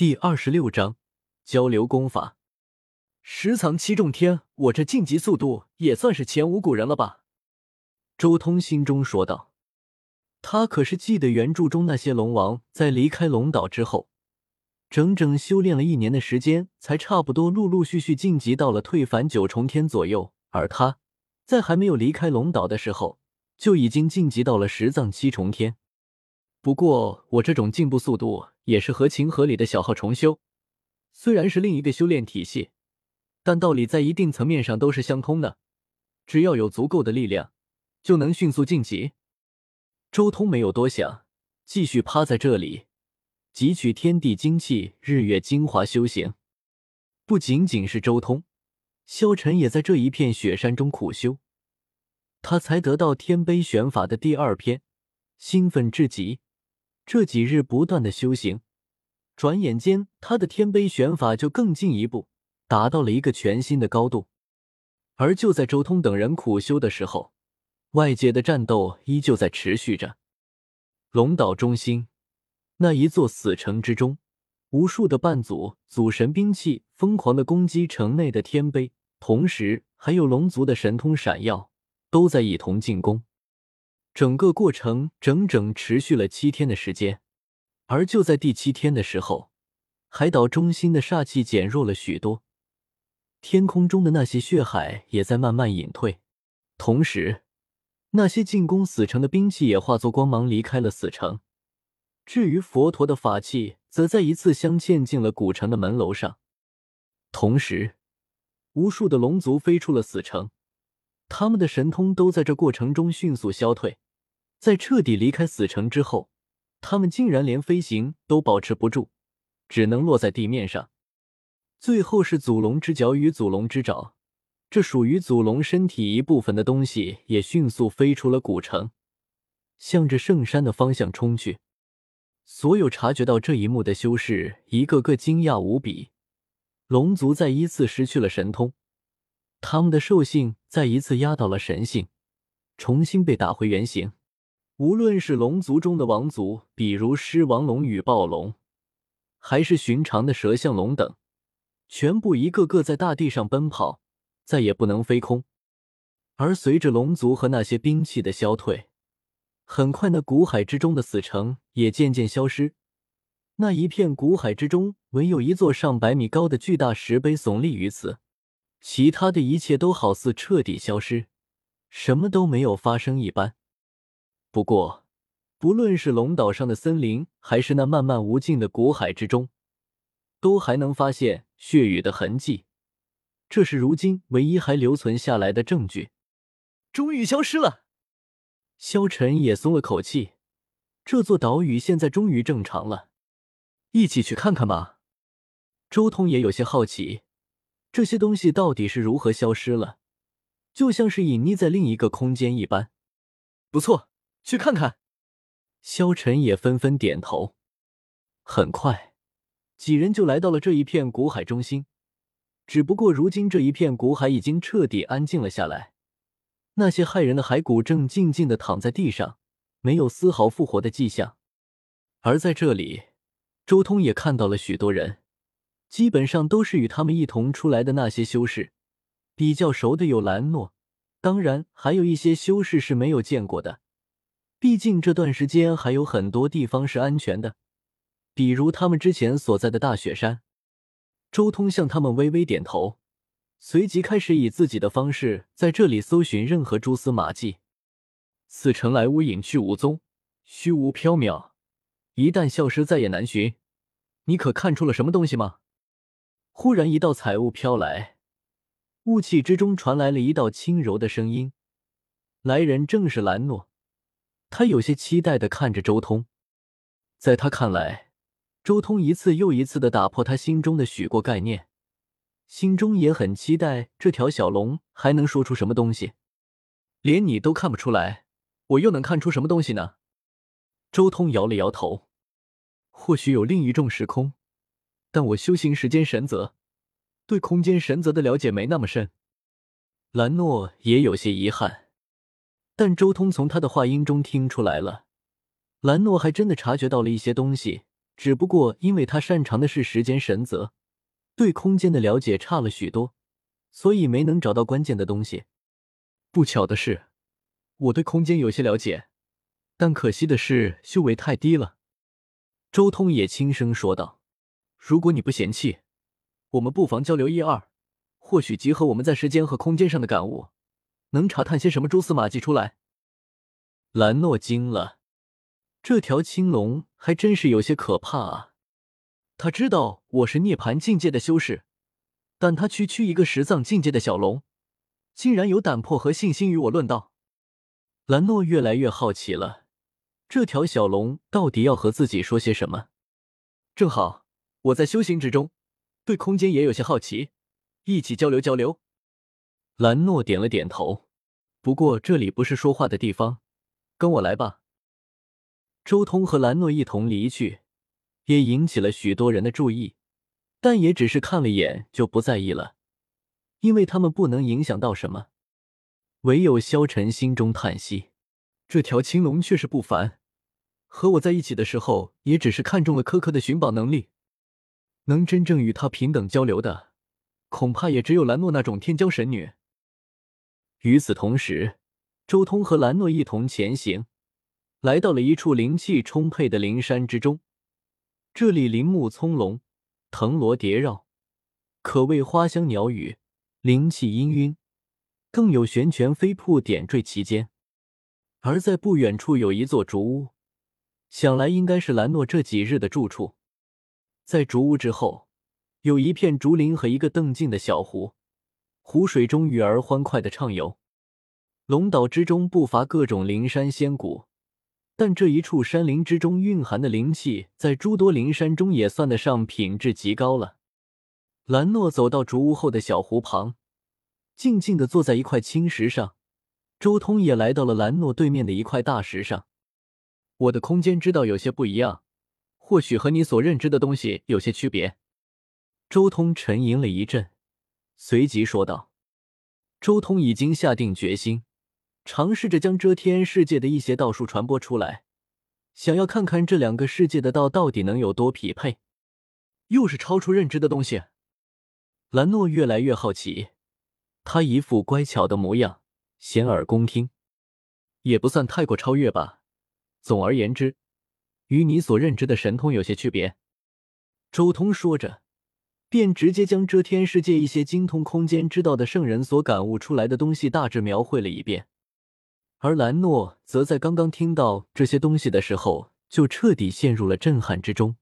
第二十六章交流功法。十藏七重天，我这晋级速度也算是前无古人了吧？周通心中说道。他可是记得原著中那些龙王在离开龙岛之后，整整修炼了一年的时间，才差不多陆陆续续晋级到了退凡九重天左右。而他在还没有离开龙岛的时候，就已经晋级到了十藏七重天。不过，我这种进步速度也是合情合理的小号重修，虽然是另一个修炼体系，但道理在一定层面上都是相通的。只要有足够的力量，就能迅速晋级。周通没有多想，继续趴在这里汲取天地精气、日月精华修行。不仅仅是周通，萧晨也在这一片雪山中苦修，他才得到天杯玄法的第二篇，兴奋至极。这几日不断的修行，转眼间他的天杯玄法就更进一步，达到了一个全新的高度。而就在周通等人苦修的时候，外界的战斗依旧在持续着。龙岛中心那一座死城之中，无数的半祖祖神兵器疯狂的攻击城内的天碑，同时还有龙族的神通闪耀，都在一同进攻。整个过程整整持续了七天的时间，而就在第七天的时候，海岛中心的煞气减弱了许多，天空中的那些血海也在慢慢隐退，同时，那些进攻死城的兵器也化作光芒离开了死城。至于佛陀的法器，则再一次镶嵌进了古城的门楼上。同时，无数的龙族飞出了死城。他们的神通都在这过程中迅速消退，在彻底离开死城之后，他们竟然连飞行都保持不住，只能落在地面上。最后是祖龙之角与祖龙之爪，这属于祖龙身体一部分的东西也迅速飞出了古城，向着圣山的方向冲去。所有察觉到这一幕的修士一个个惊讶无比，龙族再一次失去了神通。他们的兽性再一次压倒了神性，重新被打回原形。无论是龙族中的王族，比如狮王龙与暴龙，还是寻常的蛇象龙等，全部一个个在大地上奔跑，再也不能飞空。而随着龙族和那些兵器的消退，很快那古海之中的死城也渐渐消失。那一片古海之中，唯有一座上百米高的巨大石碑耸立于此。其他的一切都好似彻底消失，什么都没有发生一般。不过，不论是龙岛上的森林，还是那漫漫无尽的古海之中，都还能发现血雨的痕迹。这是如今唯一还留存下来的证据。终于消失了，萧晨也松了口气。这座岛屿现在终于正常了，一起去看看吧。周通也有些好奇。这些东西到底是如何消失了？就像是隐匿在另一个空间一般。不错，去看看。萧晨也纷纷点头。很快，几人就来到了这一片古海中心。只不过，如今这一片古海已经彻底安静了下来。那些骇人的骸骨正静静的躺在地上，没有丝毫复活的迹象。而在这里，周通也看到了许多人。基本上都是与他们一同出来的那些修士，比较熟的有兰诺，当然还有一些修士是没有见过的。毕竟这段时间还有很多地方是安全的，比如他们之前所在的大雪山。周通向他们微微点头，随即开始以自己的方式在这里搜寻任何蛛丝马迹。此城来无影去无踪，虚无缥缈，一旦消失，再也难寻。你可看出了什么东西吗？忽然，一道彩雾飘来，雾气之中传来了一道轻柔的声音。来人正是兰诺，他有些期待的看着周通。在他看来，周通一次又一次的打破他心中的许过概念，心中也很期待这条小龙还能说出什么东西。连你都看不出来，我又能看出什么东西呢？周通摇了摇头，或许有另一种时空。但我修行时间神则，对空间神则的了解没那么深。兰诺也有些遗憾，但周通从他的话音中听出来了，兰诺还真的察觉到了一些东西，只不过因为他擅长的是时间神则，对空间的了解差了许多，所以没能找到关键的东西。不巧的是，我对空间有些了解，但可惜的是修为太低了。周通也轻声说道：“如果你不嫌弃，我们不妨交流一二，或许集合我们在时间和空间上的感悟，能查探些什么蛛丝马迹出来。”兰诺惊了，这条青龙还真是有些可怕啊！他知道我是涅槃境界的修士，但他区区一个十藏境界的小龙，竟然有胆魄和信心与我论道。兰诺越来越好奇了。这条小龙到底要和自己说些什么？正好我在修行之中，对空间也有些好奇，一起交流交流。兰诺点了点头。不过这里不是说话的地方，跟我来吧。周通和兰诺一同离去，也引起了许多人的注意，但也只是看了一眼就不在意了，因为他们不能影响到什么。唯有萧晨心中叹息：这条青龙确实不凡。和我在一起的时候，也只是看中了柯柯的寻宝能力，能真正与他平等交流的，恐怕也只有兰诺那种天骄神女。与此同时，周通和兰诺一同前行，来到了一处灵气充沛的灵山之中。这里林木葱茏，藤萝叠绕，可谓花香鸟语，灵气氤氲，更有玄泉飞瀑点缀其间。而在不远处有一座竹屋。想来应该是兰诺这几日的住处。在竹屋之后，有一片竹林和一个澄净的小湖，湖水中鱼儿欢快的畅游。龙岛之中不乏各种灵山仙谷，但这一处山林之中蕴含的灵气，在诸多灵山中也算得上品质极高了。兰诺走到竹屋后的小湖旁，静静的坐在一块青石上。周通也来到了兰诺对面的一块大石上。我的空间知道有些不一样，或许和你所认知的东西有些区别。周通沉吟了一阵，随即说道：“周通已经下定决心，尝试着将遮天世界的一些道术传播出来，想要看看这两个世界的道到底能有多匹配。又是超出认知的东西。”兰诺越来越好奇，他一副乖巧的模样，洗耳恭听，也不算太过超越吧。总而言之，与你所认知的神通有些区别。周通说着，便直接将遮天世界一些精通空间之道的圣人所感悟出来的东西大致描绘了一遍。而兰诺则在刚刚听到这些东西的时候，就彻底陷入了震撼之中。